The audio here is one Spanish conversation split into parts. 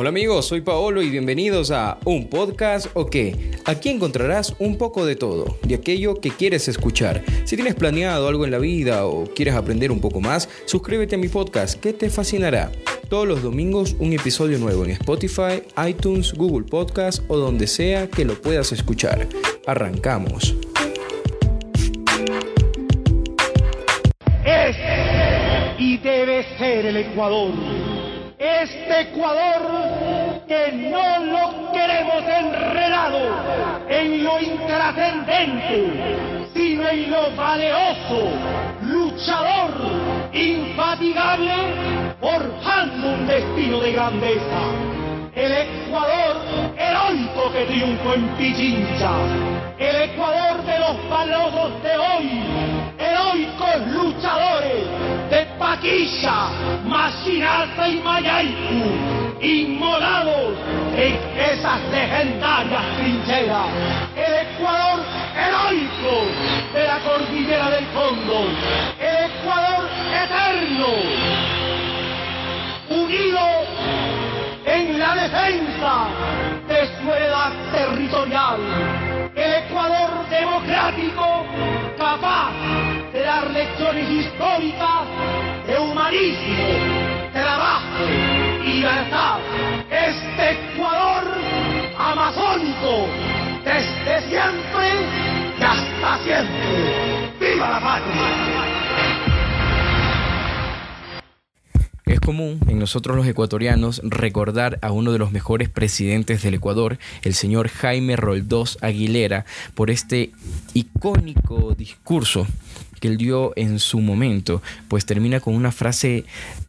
Hola amigos, soy Paolo y bienvenidos a Un Podcast o qué. Aquí encontrarás un poco de todo, de aquello que quieres escuchar. Si tienes planeado algo en la vida o quieres aprender un poco más, suscríbete a mi podcast que te fascinará. Todos los domingos un episodio nuevo en Spotify, iTunes, Google Podcast o donde sea que lo puedas escuchar. Arrancamos. Es y debe ser el Ecuador este Ecuador que no lo queremos enredado en lo intrascendente, sino en lo valeoso, luchador, infatigable, forjando un destino de grandeza. El Ecuador heroico que triunfó en Pichincha, el Ecuador de los valosos de hoy, heroicos luchadores Paquilla, Machinata y Mayaiku, inmolados en esas legendarias trincheras. El Ecuador heroico de la cordillera del fondo, el Ecuador eterno, unido en la defensa de su heredad territorial. El Ecuador democrático capaz de dar lecciones históricas humanismo, trabajo libertad. Este Ecuador amazónico, desde siempre y hasta siempre. ¡Viva la patria! Es común en nosotros los ecuatorianos recordar a uno de los mejores presidentes del Ecuador, el señor Jaime Roldós Aguilera, por este icónico discurso que él dio en su momento, pues termina con una frase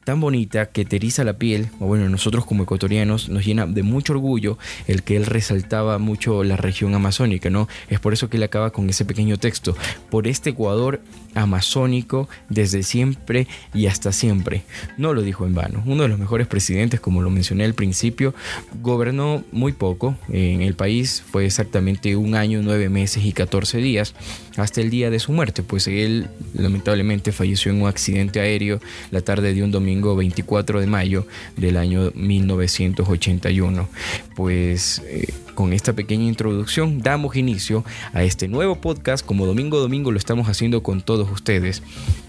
tan bonita que te eriza la piel, o bueno, nosotros como ecuatorianos nos llena de mucho orgullo el que él resaltaba mucho la región amazónica, ¿no? Es por eso que él acaba con ese pequeño texto, por este Ecuador amazónico desde siempre y hasta siempre. No lo dijo en vano. Uno de los mejores presidentes, como lo mencioné al principio, gobernó muy poco en el país, fue exactamente un año, nueve meses y 14 días, hasta el día de su muerte, pues él lamentablemente falleció en un accidente aéreo la tarde de un domingo 24 de mayo del año 1981. Pues eh, con esta pequeña introducción damos inicio a este nuevo podcast como domingo domingo lo estamos haciendo con todos ustedes,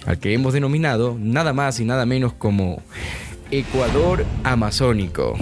al que hemos denominado nada más y nada menos como Ecuador Amazónico.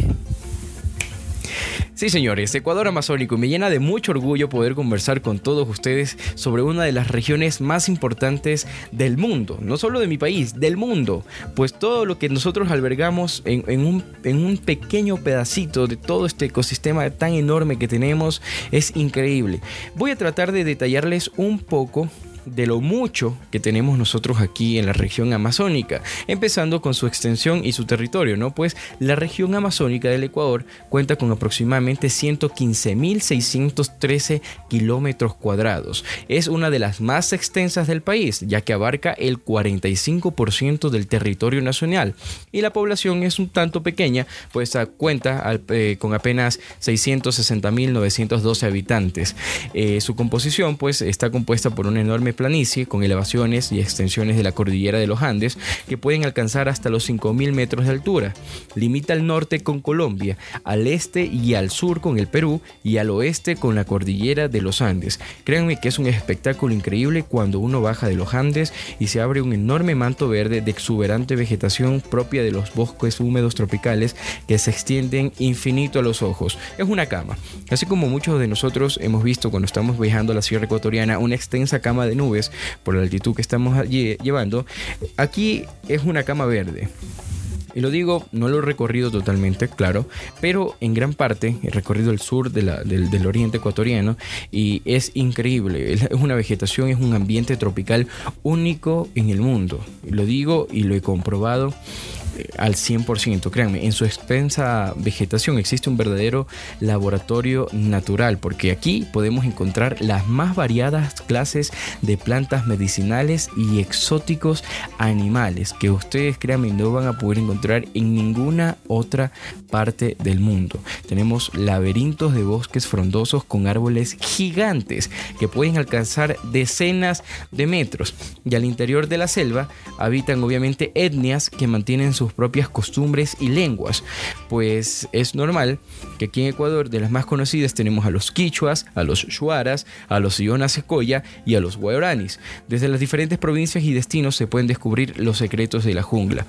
Sí, señores, Ecuador Amazónico. Me llena de mucho orgullo poder conversar con todos ustedes sobre una de las regiones más importantes del mundo. No solo de mi país, del mundo. Pues todo lo que nosotros albergamos en, un, en un pequeño pedacito de todo este ecosistema tan enorme que tenemos es increíble. Voy a tratar de detallarles un poco de lo mucho que tenemos nosotros aquí en la región amazónica, empezando con su extensión y su territorio, ¿no? Pues la región amazónica del Ecuador cuenta con aproximadamente 115.613 kilómetros cuadrados. Es una de las más extensas del país, ya que abarca el 45% del territorio nacional y la población es un tanto pequeña, pues cuenta eh, con apenas 660.912 habitantes. Eh, su composición pues está compuesta por un enorme planicie con elevaciones y extensiones de la cordillera de los Andes que pueden alcanzar hasta los 5.000 metros de altura. Limita al norte con Colombia, al este y al sur con el Perú y al oeste con la cordillera de los Andes. Créanme que es un espectáculo increíble cuando uno baja de los Andes y se abre un enorme manto verde de exuberante vegetación propia de los bosques húmedos tropicales que se extienden infinito a los ojos. Es una cama. Así como muchos de nosotros hemos visto cuando estamos viajando a la Sierra Ecuatoriana una extensa cama de nubes por la altitud que estamos llevando, aquí es una cama verde. Y lo digo, no lo he recorrido totalmente, claro, pero en gran parte he recorrido el sur del, del, oriente ecuatoriano y es increíble. Es una vegetación, es un ambiente tropical único en el mundo. Lo digo y lo he comprobado al 100%. Créanme, en su extensa vegetación existe un verdadero laboratorio natural, porque aquí podemos encontrar las más variadas clases de plantas medicinales y exóticos animales que ustedes, créanme, no van a poder encontrar en ninguna otra parte del mundo. Tenemos laberintos de bosques frondosos con árboles gigantes que pueden alcanzar decenas de metros. Y al interior de la selva habitan obviamente etnias que mantienen sus sus propias costumbres y lenguas. Pues es normal que aquí en Ecuador de las más conocidas tenemos a los quichuas, a los shuaras, a los ionas secoya y a los guaranis. Desde las diferentes provincias y destinos se pueden descubrir los secretos de la jungla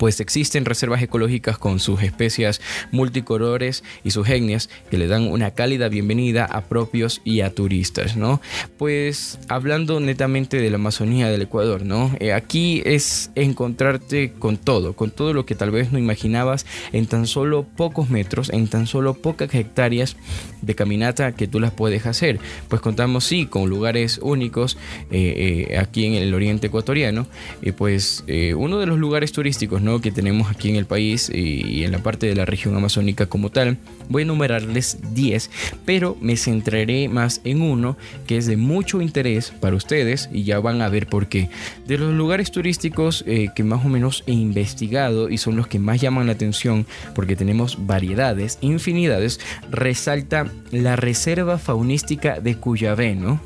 pues existen reservas ecológicas con sus especies multicolores y sus etnias que le dan una cálida bienvenida a propios y a turistas, ¿no? Pues hablando netamente de la Amazonía del Ecuador, ¿no? Eh, aquí es encontrarte con todo, con todo lo que tal vez no imaginabas en tan solo pocos metros, en tan solo pocas hectáreas de caminata que tú las puedes hacer. Pues contamos sí con lugares únicos eh, eh, aquí en el oriente ecuatoriano, y pues uno de los lugares turísticos, ¿no? Que tenemos aquí en el país y en la parte de la región amazónica como tal. Voy a enumerarles 10, pero me centraré más en uno que es de mucho interés para ustedes y ya van a ver por qué. De los lugares turísticos eh, que más o menos he investigado y son los que más llaman la atención porque tenemos variedades, infinidades, resalta la Reserva Faunística de Cuyabé, ¿no?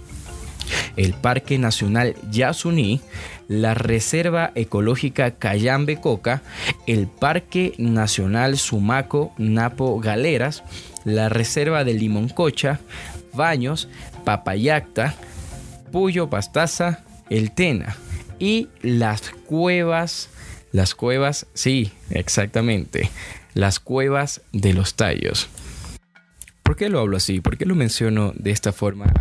el Parque Nacional Yasuní, la Reserva Ecológica Cayambe Coca, el Parque Nacional Sumaco Napo Galeras, la Reserva de Limoncocha, Baños, Papayacta, Puyo Pastaza, El Tena y las cuevas, las cuevas, sí, exactamente, las cuevas de los tallos. ¿Por qué lo hablo así? ¿Por qué lo menciono de esta forma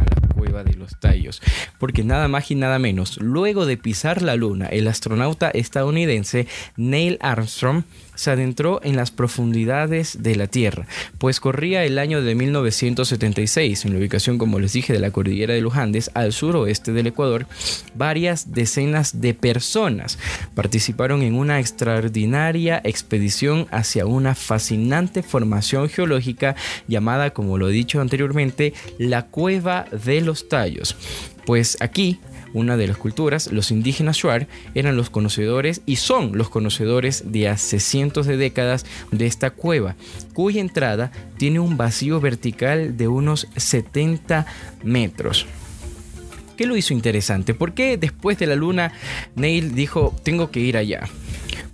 de los tallos, porque nada más y nada menos, luego de pisar la luna, el astronauta estadounidense Neil Armstrong se adentró en las profundidades de la Tierra, pues corría el año de 1976, en la ubicación, como les dije, de la cordillera de los Andes, al suroeste del Ecuador, varias decenas de personas participaron en una extraordinaria expedición hacia una fascinante formación geológica llamada, como lo he dicho anteriormente, la Cueva de los Tallos. Pues aquí una de las culturas, los indígenas Shuar eran los conocedores y son los conocedores de hace cientos de décadas de esta cueva, cuya entrada tiene un vacío vertical de unos 70 metros. ¿Qué lo hizo interesante? ¿Por qué después de la luna Neil dijo tengo que ir allá?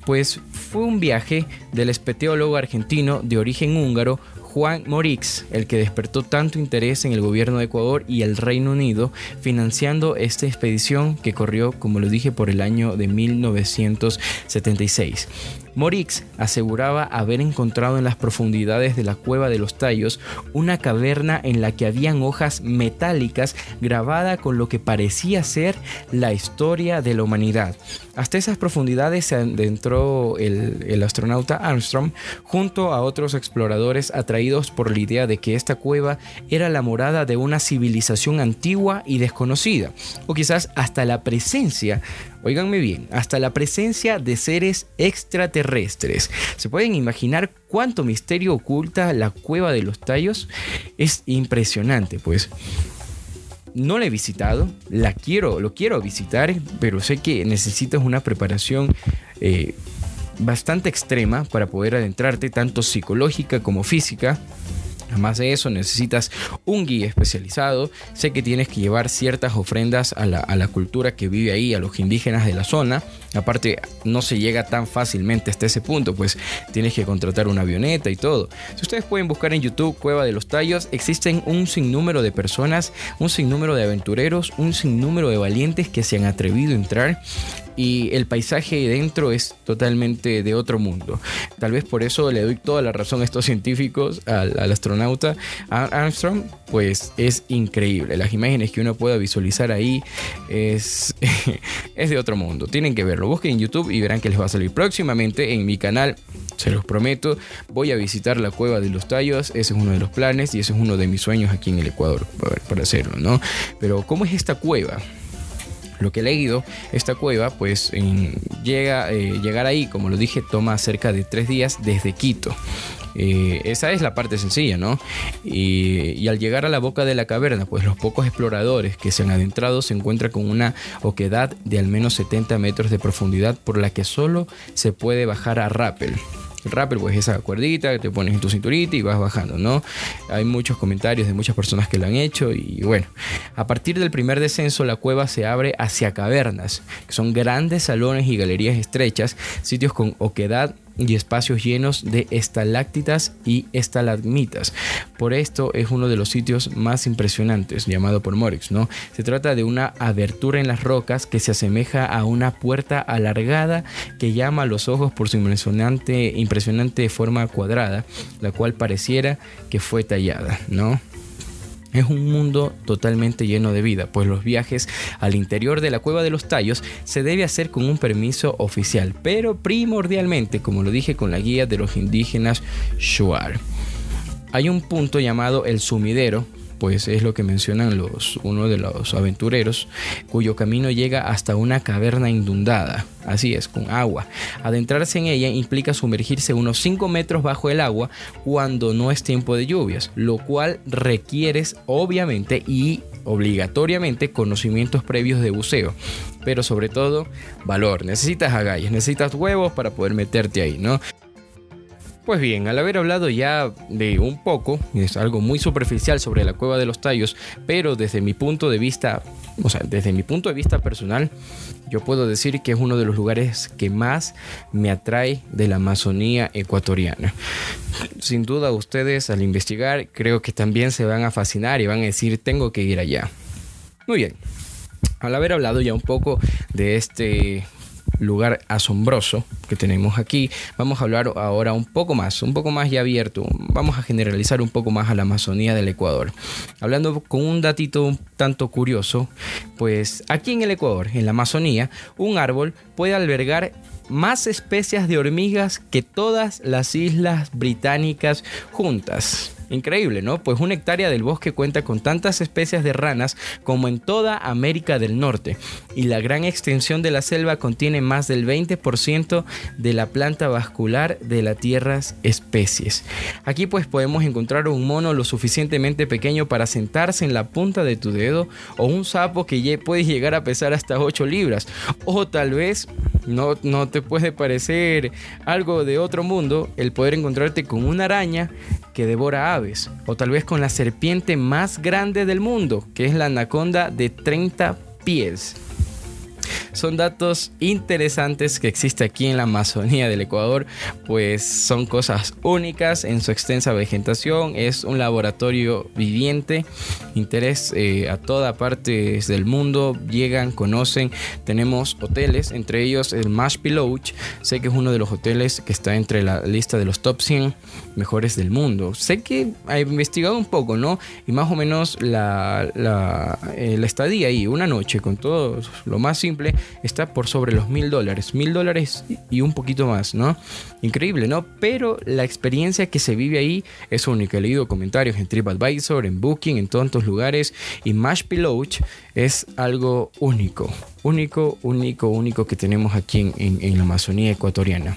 Pues fue un viaje del espeteólogo argentino de origen húngaro Juan Morix, el que despertó tanto interés en el gobierno de Ecuador y el Reino Unido, financiando esta expedición que corrió, como lo dije, por el año de 1976. Morix aseguraba haber encontrado en las profundidades de la cueva de los tallos una caverna en la que habían hojas metálicas grabada con lo que parecía ser la historia de la humanidad. Hasta esas profundidades se adentró el, el astronauta Armstrong junto a otros exploradores atraídos por la idea de que esta cueva era la morada de una civilización antigua y desconocida, o quizás hasta la presencia Óiganme bien, hasta la presencia de seres extraterrestres. ¿Se pueden imaginar cuánto misterio oculta la cueva de los tallos? Es impresionante, pues. No la he visitado, la quiero, lo quiero visitar, pero sé que necesitas una preparación eh, bastante extrema para poder adentrarte, tanto psicológica como física. Además de eso, necesitas un guía especializado. Sé que tienes que llevar ciertas ofrendas a la, cultura que vive ahí, a los indígenas de la zona. Aparte, no se llega tan fácilmente hasta ese punto, pues tienes que contratar una avioneta y todo. Si ustedes pueden buscar en YouTube Cueva de los Tallos, existen un sinnúmero de personas, un sinnúmero de aventureros, un sinnúmero de valientes que se han atrevido a entrar y el paisaje dentro es totalmente de otro mundo. Tal vez por eso le doy toda la razón a estos científicos, al, astronauta Armstrong, pues es increíble. Las imágenes que uno pueda visualizar ahí es, es de otro mundo. Tienen que verlo. Busquen en YouTube y verán que les va a salir próximamente en mi canal. Se los prometo, voy a visitar la cueva de los tallos, ese es uno de los planes y ese es uno de mis sueños aquí en el Ecuador para hacerlo, ¿no? Pero ¿cómo es esta cueva? Lo que he leído, esta cueva, pues llega, eh, llegar ahí, como lo dije, toma cerca de tres días desde Quito. Eh, esa es la parte sencilla, ¿no? Y, al llegar a la boca de la caverna, pues los pocos exploradores que se han adentrado se encuentran con una oquedad de al menos 70 metros de profundidad por la que solo se puede bajar a rappel. El rappel pues esa cuerdita que te pones en tu cinturita y vas bajando, ¿no? Hay muchos comentarios de muchas personas que lo han hecho y bueno, a partir del primer descenso la cueva se abre hacia cavernas, que son grandes salones y galerías estrechas, sitios con oquedad y espacios llenos de estalactitas y estalagmitas. Por esto es uno de los sitios más impresionantes, llamado por Morix, ¿no? Se trata de una abertura en las rocas que se asemeja a una puerta alargada que llama a los ojos por su impresionante, impresionante forma cuadrada, la cual pareciera que fue tallada, ¿no? Es un mundo totalmente lleno de vida, pues los viajes al interior de la cueva de los tallos se debe hacer con un permiso oficial, pero primordialmente, como lo dije, con la guía de los indígenas Shuar. Hay un punto llamado el sumidero, pues es lo que mencionan los, uno de los aventureros, cuyo camino llega hasta una caverna inundada, así es, con agua. Adentrarse en ella implica sumergirse unos 5 metros bajo el agua cuando no es tiempo de lluvias, lo cual requiere obviamente y obligatoriamente conocimientos previos de buceo, pero sobre todo valor. Necesitas agallas, necesitas huevos para poder meterte ahí, ¿no? Pues bien, al haber hablado ya de un poco, es algo muy superficial sobre la cueva de los tallos, pero desde mi punto de vista, o sea, desde mi punto de vista personal, yo puedo decir que es uno de los lugares que más me atrae de la Amazonía ecuatoriana. Sin duda ustedes al investigar creo que también se van a fascinar y van a decir tengo que ir allá. Muy bien. Al haber hablado ya un poco de este lugar asombroso que tenemos aquí, vamos a hablar ahora un poco más, un poco más ya abierto, vamos a generalizar un poco más a la Amazonía del Ecuador. Hablando con un datito un tanto curioso, pues aquí en el Ecuador, en la Amazonía, un árbol puede albergar más especies de hormigas que todas las islas británicas juntas. Increíble, ¿no? Pues una hectárea del bosque cuenta con tantas especies de ranas como en toda América del Norte y la gran extensión de la selva contiene más del 20% de la planta vascular de las tierras especies. Aquí pues podemos encontrar un mono lo suficientemente pequeño para sentarse en la punta de tu dedo o un sapo que puede llegar a pesar hasta 8 libras o tal vez no, no te puede parecer algo de otro mundo el poder encontrarte con una araña que devora o tal vez con la serpiente más grande del mundo, que es la anaconda de 30 pies. Son datos interesantes que existe aquí en la Amazonía del Ecuador, pues son cosas únicas en su extensa vegetación, es un laboratorio viviente, interés eh, a toda parte del mundo, llegan, conocen, tenemos hoteles, entre ellos el Mashpee Lodge, sé que es uno de los hoteles que está entre la lista de los top 100 mejores del mundo. Sé que he investigado un poco, ¿no? Y más o menos la, la, eh, estadía ahí, una noche, con todo lo más está por sobre los mil dólares. Mil dólares y un poquito más, ¿no? Increíble, ¿no? Pero la experiencia que se vive ahí es única. He leído comentarios en TripAdvisor, en Booking, en tantos lugares. Y Mash Lodge es algo único. Único, único, único que tenemos aquí en la Amazonía ecuatoriana.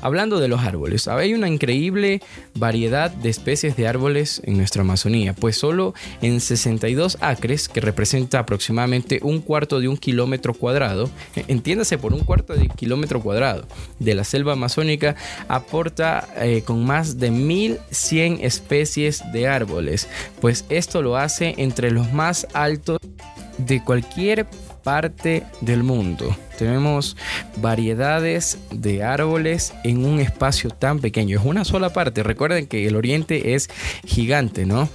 Hablando de los árboles, hay una increíble variedad de especies de árboles en nuestra Amazonía, pues solo en 62 acres, que representa aproximadamente un cuarto de un kilómetro cuadrado, e, entiéndase por un cuarto de kilómetro cuadrado de la selva amazónica, aporta eh, con más de 1100 especies de árboles, pues esto lo hace entre los más altos de cualquier parte del mundo. Tenemos variedades de árboles en un espacio tan pequeño. Es una sola parte. Recuerden que el oriente es gigante, ¿no?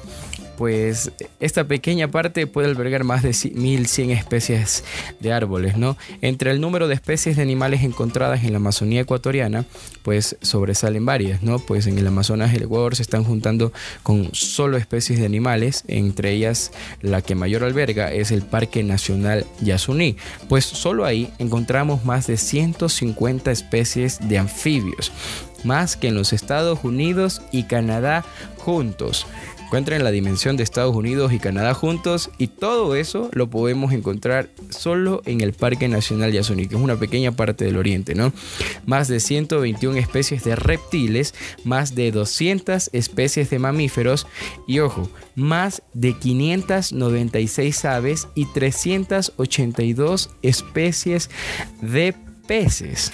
Pues esta pequeña parte puede albergar más de 1100 especies de árboles, ¿no? Entre el número de especies de animales encontradas en la Amazonía ecuatoriana, pues sobresalen varias, ¿no? Pues en el Amazonas el Ecuador se están juntando con solo especies de animales, entre ellas la que mayor alberga es el Parque Nacional Yasuní, pues solo ahí encontramos más de 150 especies de anfibios, más que en los Estados Unidos y Canadá juntos encuentren la dimensión de Estados Unidos y Canadá juntos y todo eso lo podemos encontrar solo en el Parque Nacional Yasuní, que es una pequeña parte del oriente, ¿no? Más de 121 especies de reptiles, más de 200 especies de mamíferos y ojo, más de 596 aves y 382 especies de peces.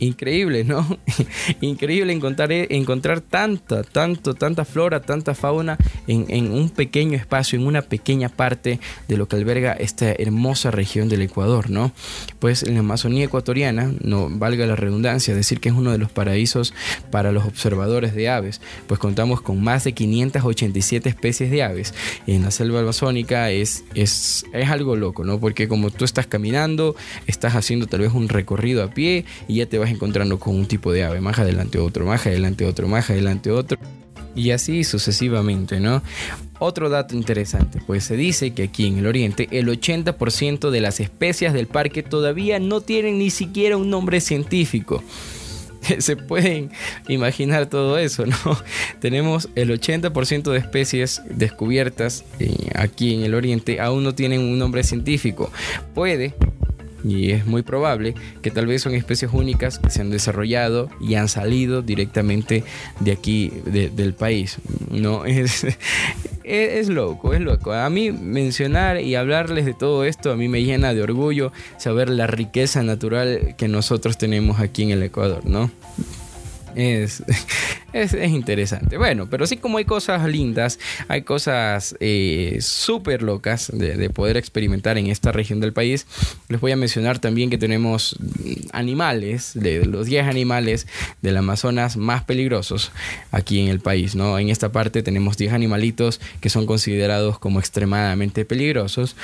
Increíble, ¿no? increíble encontrar, encontrar tanta, tanto, tanta flora, tanta fauna en, un pequeño espacio, en una pequeña parte de lo que alberga esta hermosa región del Ecuador, ¿no? Pues en la Amazonía ecuatoriana, no valga la redundancia, decir que es uno de los paraísos para los observadores de aves, pues contamos con más de 587 especies de aves. En la selva amazónica es, es, es algo loco, ¿no? Porque como tú estás caminando, estás haciendo tal vez un recorrido a pie y ya te vas encontrando con un tipo de ave, más adelante otro, más adelante otro, más adelante otro. Y así sucesivamente, ¿no? Otro dato interesante, pues se dice que aquí en el oriente el 80% de las especies del parque todavía no tienen ni siquiera un nombre científico. Se pueden imaginar todo eso, ¿no? Tenemos el 80% de especies descubiertas eh, aquí en el oriente aún no tienen un nombre científico. Puede y es muy probable que tal vez son especies únicas que se han desarrollado y han salido directamente de aquí, del país. No es, es, loco, es loco. A mí mencionar y hablarles de todo esto, a mí me llena de orgullo saber la riqueza natural que nosotros tenemos aquí en el Ecuador, ¿no? Es, es, interesante. Bueno, pero sí como hay cosas lindas, hay cosas eh, súper locas de, poder experimentar en esta región del país. Les voy a mencionar también que tenemos animales, de los 10 animales del Amazonas más peligrosos aquí en el país. ¿no? En esta parte tenemos 10 animalitos que son considerados como extremadamente peligrosos.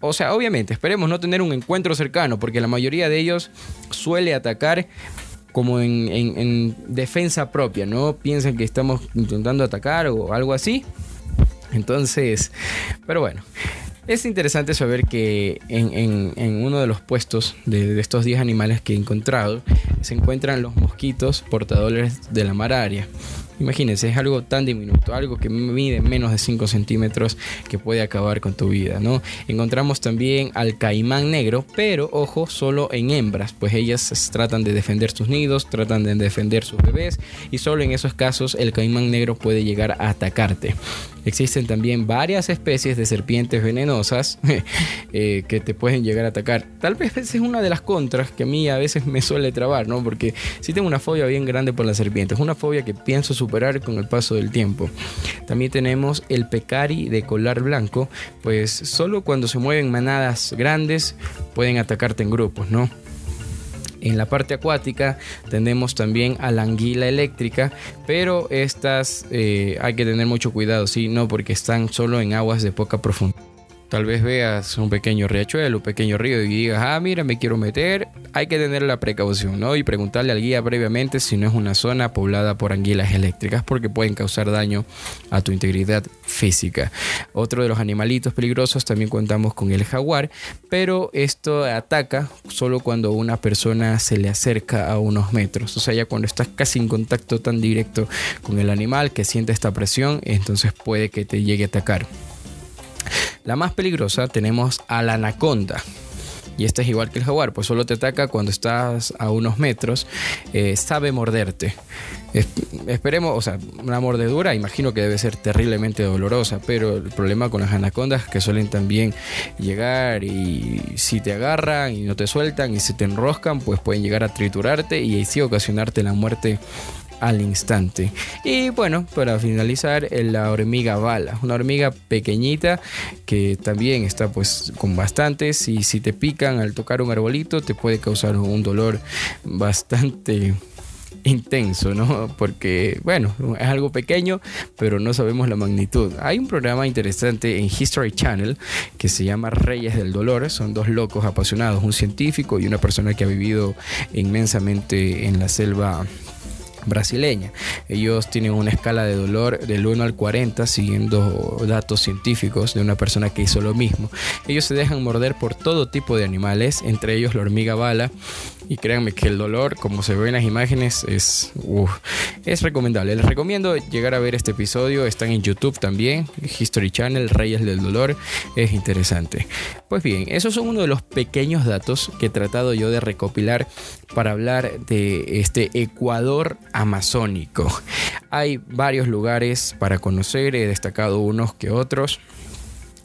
O sea, obviamente, esperemos no tener un encuentro cercano, porque la mayoría de ellos suele atacar como en, defensa propia, ¿no? Piensan que estamos intentando atacar o algo así. Entonces, pero bueno. Es interesante saber que en, uno de los puestos de, estos 10 animales que he encontrado se encuentran los mosquitos portadores de la malaria. Imagínense, es algo tan diminuto, algo que mide menos de 5 centímetros que puede acabar con tu vida, ¿no? Encontramos también al caimán negro, pero ojo, solo en hembras, pues ellas tratan de defender sus nidos, tratan de defender sus bebés y solo en esos casos el caimán negro puede llegar a atacarte. Existen también varias especies de serpientes venenosas eh, que te pueden llegar a atacar. Tal vez es una de las contras que a mí a veces me suele trabar, ¿no? Porque si tengo una fobia bien grande por las serpientes, una fobia que pienso superar con el paso del tiempo. También tenemos el pecari de colar blanco, pues solo cuando se mueven manadas grandes pueden atacarte en grupos, ¿no? En la parte acuática tenemos también a la anguila eléctrica, pero estas eh, hay que tener mucho cuidado, ¿sí? No porque están solo en aguas de poca profundidad. Tal vez veas un pequeño riachuelo, un pequeño río y digas, ah, mira, me quiero meter. Hay que tener la precaución, ¿no? Y preguntarle al guía previamente si no es una zona poblada por anguilas eléctricas porque pueden causar daño a tu integridad física. Otro de los animalitos peligrosos también contamos con el jaguar, pero esto ataca solo cuando una persona se le acerca a unos metros. O sea, ya cuando estás casi en contacto tan directo con el animal que siente esta presión, entonces puede que te llegue a atacar. La más peligrosa tenemos a la anaconda. Y esta es igual que el jaguar, pues solo te ataca cuando estás a unos metros, eh, sabe morderte. esperemos, o sea, una mordedura imagino que debe ser terriblemente dolorosa, pero el problema con las anacondas que suelen también llegar y si te agarran y no te sueltan y se te enroscan, pues pueden llegar a triturarte y así ocasionarte la muerte al instante. Y bueno, para finalizar, la hormiga bala, una hormiga pequeñita que también está pues con bastantes y si te pican al tocar un arbolito te puede causar un dolor bastante intenso, ¿no? Porque, bueno, es algo pequeño, pero no sabemos la magnitud. Hay un programa interesante en History Channel que se llama Reyes del Dolor. Son dos locos apasionados, un científico y una persona que ha vivido inmensamente en la selva brasileña. Ellos tienen una escala de dolor del 1 al 40 siguiendo datos científicos de una persona que hizo lo mismo. Ellos se dejan morder por todo tipo de animales, entre ellos la hormiga bala, y créanme que el dolor, como se ve en las imágenes, es, es recomendable. Les recomiendo llegar a ver este episodio. Están en YouTube también. History Channel, Reyes del Dolor. Es interesante. Pues bien, esos son uno de los pequeños datos que he tratado yo de recopilar para hablar de este Ecuador amazónico. Hay varios lugares para conocer. He destacado unos que otros.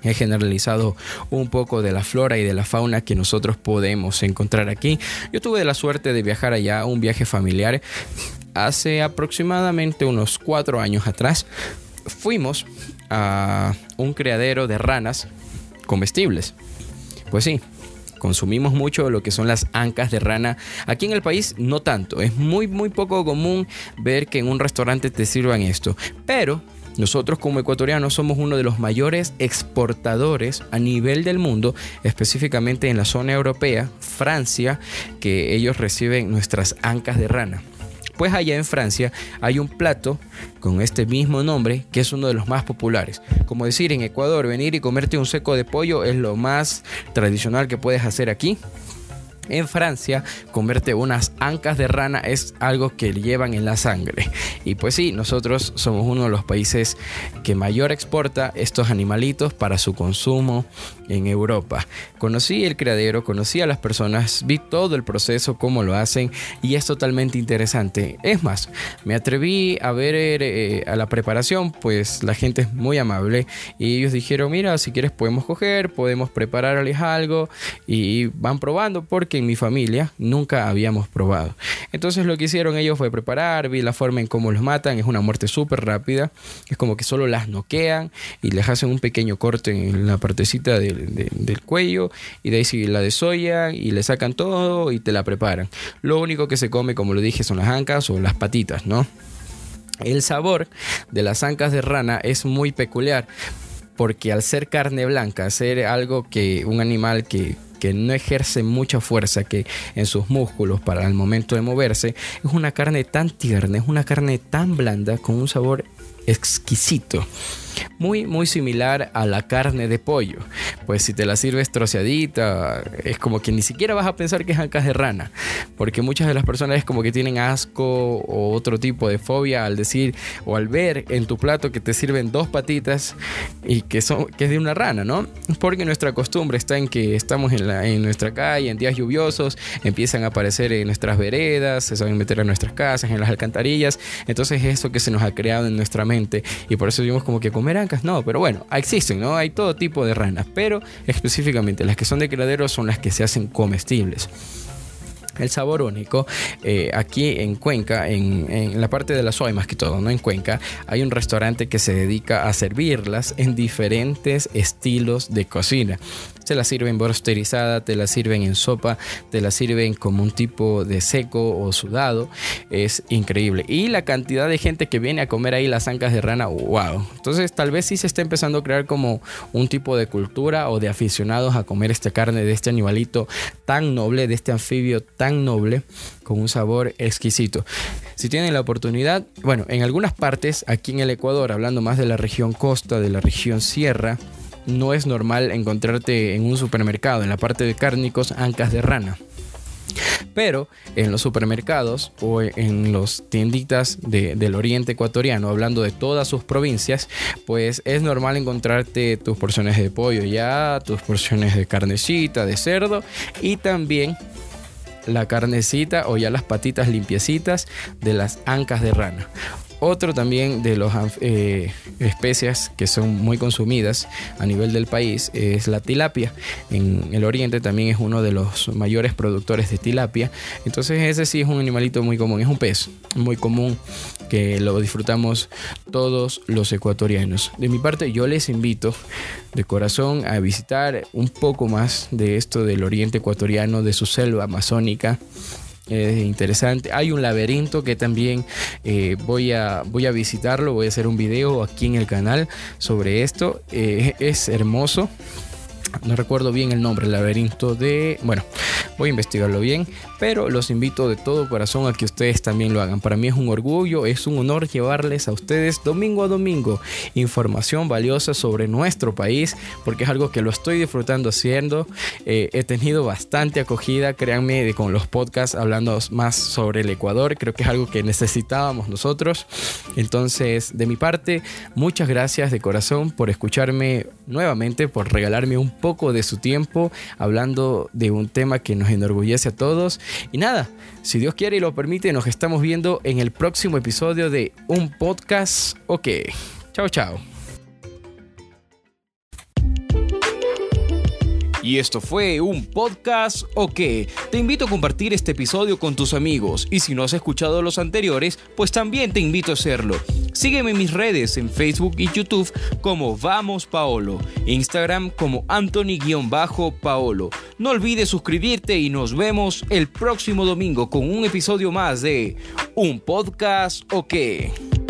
He generalizado un poco de la flora y de la fauna que nosotros podemos encontrar aquí. Yo tuve la suerte de viajar allá, un viaje familiar, hace aproximadamente unos cuatro años atrás. Fuimos a un criadero de ranas comestibles. Pues sí, consumimos mucho lo que son las ancas de rana. Aquí en el país no tanto, es muy muy poco común ver que en un restaurante te sirvan esto, pero nosotros como ecuatorianos somos uno de los mayores exportadores a nivel del mundo, específicamente en la zona europea, Francia, que ellos reciben nuestras ancas de rana. Pues allá en Francia hay un plato con este mismo nombre que es uno de los más populares. Como decir, en Ecuador venir y comerte un seco de pollo es lo más tradicional que puedes hacer aquí. En Francia, comerte unas ancas de rana es algo que llevan en la sangre. Y pues sí, nosotros somos uno de los países que mayor exporta estos animalitos para su consumo en Europa. Conocí el criadero, conocí a las personas, vi todo el proceso, cómo lo hacen y es totalmente interesante. Es más, me atreví a ver eh, a la preparación, pues la gente es muy amable y ellos dijeron, mira, si quieres podemos coger, podemos prepararles algo y van probando porque en mi familia nunca habíamos probado. Entonces lo que hicieron ellos fue preparar, vi la forma en cómo los matan, es una muerte súper rápida, es como que solo las noquean y les hacen un pequeño corte en la partecita del del cuello y de ahí sí la desollan y le sacan todo y te la preparan. Lo único que se come, como lo dije, son las ancas o las patitas, ¿no? El sabor de las ancas de rana es muy peculiar porque al ser carne blanca, ser algo que un animal que que no ejerce mucha fuerza que en sus músculos para el momento de moverse, es una carne tan tierna, es una carne tan blanda con un sabor exquisito. Muy, muy similar a la carne de pollo. Pues si te la sirves troceadita, es como que ni siquiera vas a pensar que es ancas de rana. Porque muchas de las personas es como que tienen asco o otro tipo de fobia al decir o al ver en tu plato que te sirven dos patitas y que, son, que es de una rana, ¿no? Porque nuestra costumbre está en que estamos en, nuestra calle, en días lluviosos, empiezan a aparecer en nuestras veredas, se saben meter en nuestras casas, en las alcantarillas. Entonces es eso que se nos ha creado en nuestra mente y por eso vimos como que no, pero bueno, existen, ¿no? Hay todo tipo de ranas, pero específicamente las que son de criadero son las que se hacen comestibles el sabor único. Eh, aquí en Cuenca, en, en, la parte de la soy más que todo, ¿no? En Cuenca, hay un restaurante que se dedica a servirlas en diferentes estilos de cocina. Te la sirven brosterizada, te la sirven en sopa, te la sirven como un tipo de seco o sudado. Es increíble. Y la cantidad de gente que viene a comer ahí las ancas de rana, wow. Entonces tal vez sí se está empezando a crear como un tipo de cultura o de aficionados a comer esta carne de este animalito tan noble, de este anfibio tan noble, con un sabor exquisito. Si tienen la oportunidad, bueno, en algunas partes, aquí en el Ecuador, hablando más de la región costa, de la región sierra, no es normal encontrarte en un supermercado, en la parte de cárnicos, ancas de rana. Pero en los supermercados o en los tienditas del oriente ecuatoriano, hablando de todas sus provincias, pues es normal encontrarte tus porciones de pollo ya, tus porciones de carnecita, de cerdo y también la carnecita o ya las patitas limpiecitas de las ancas de rana. Otro también de las eh, especies que son muy consumidas a nivel del país es la tilapia. En el oriente también es uno de los mayores productores de tilapia. Entonces ese sí es un animalito muy común, es un pez muy común que lo disfrutamos todos los ecuatorianos. De mi parte yo les invito de corazón a visitar un poco más de esto del oriente ecuatoriano, de su selva amazónica es interesante. Hay un laberinto que también eh, voy, a, voy a visitarlo, voy a hacer un video aquí en el canal sobre esto. Eh, es hermoso. No recuerdo bien el nombre, el laberinto de... Bueno, voy a investigarlo bien, pero los invito de todo corazón a que ustedes también lo hagan. Para mí es un orgullo, es un honor llevarles a ustedes domingo a domingo información valiosa sobre nuestro país, porque es algo que lo estoy disfrutando haciendo. Eh, he tenido bastante acogida, créanme, con los podcasts hablando más sobre el Ecuador. Creo que es algo que necesitábamos nosotros. Entonces, de mi parte, muchas gracias de corazón por escucharme nuevamente, por regalarme un poco de su tiempo hablando de un tema que nos enorgullece a todos. Y nada, si Dios quiere y lo permite, nos estamos viendo en el próximo episodio de un podcast. Ok, chao, chao. Y esto fue un podcast o qué. Te invito a compartir este episodio con tus amigos y si no has escuchado los anteriores, pues también te invito a hacerlo. Sígueme en mis redes en Facebook y YouTube como Vamos Paolo, Instagram como Anthony-Paolo. No olvides suscribirte y nos vemos el próximo domingo con un episodio más de Un podcast o qué.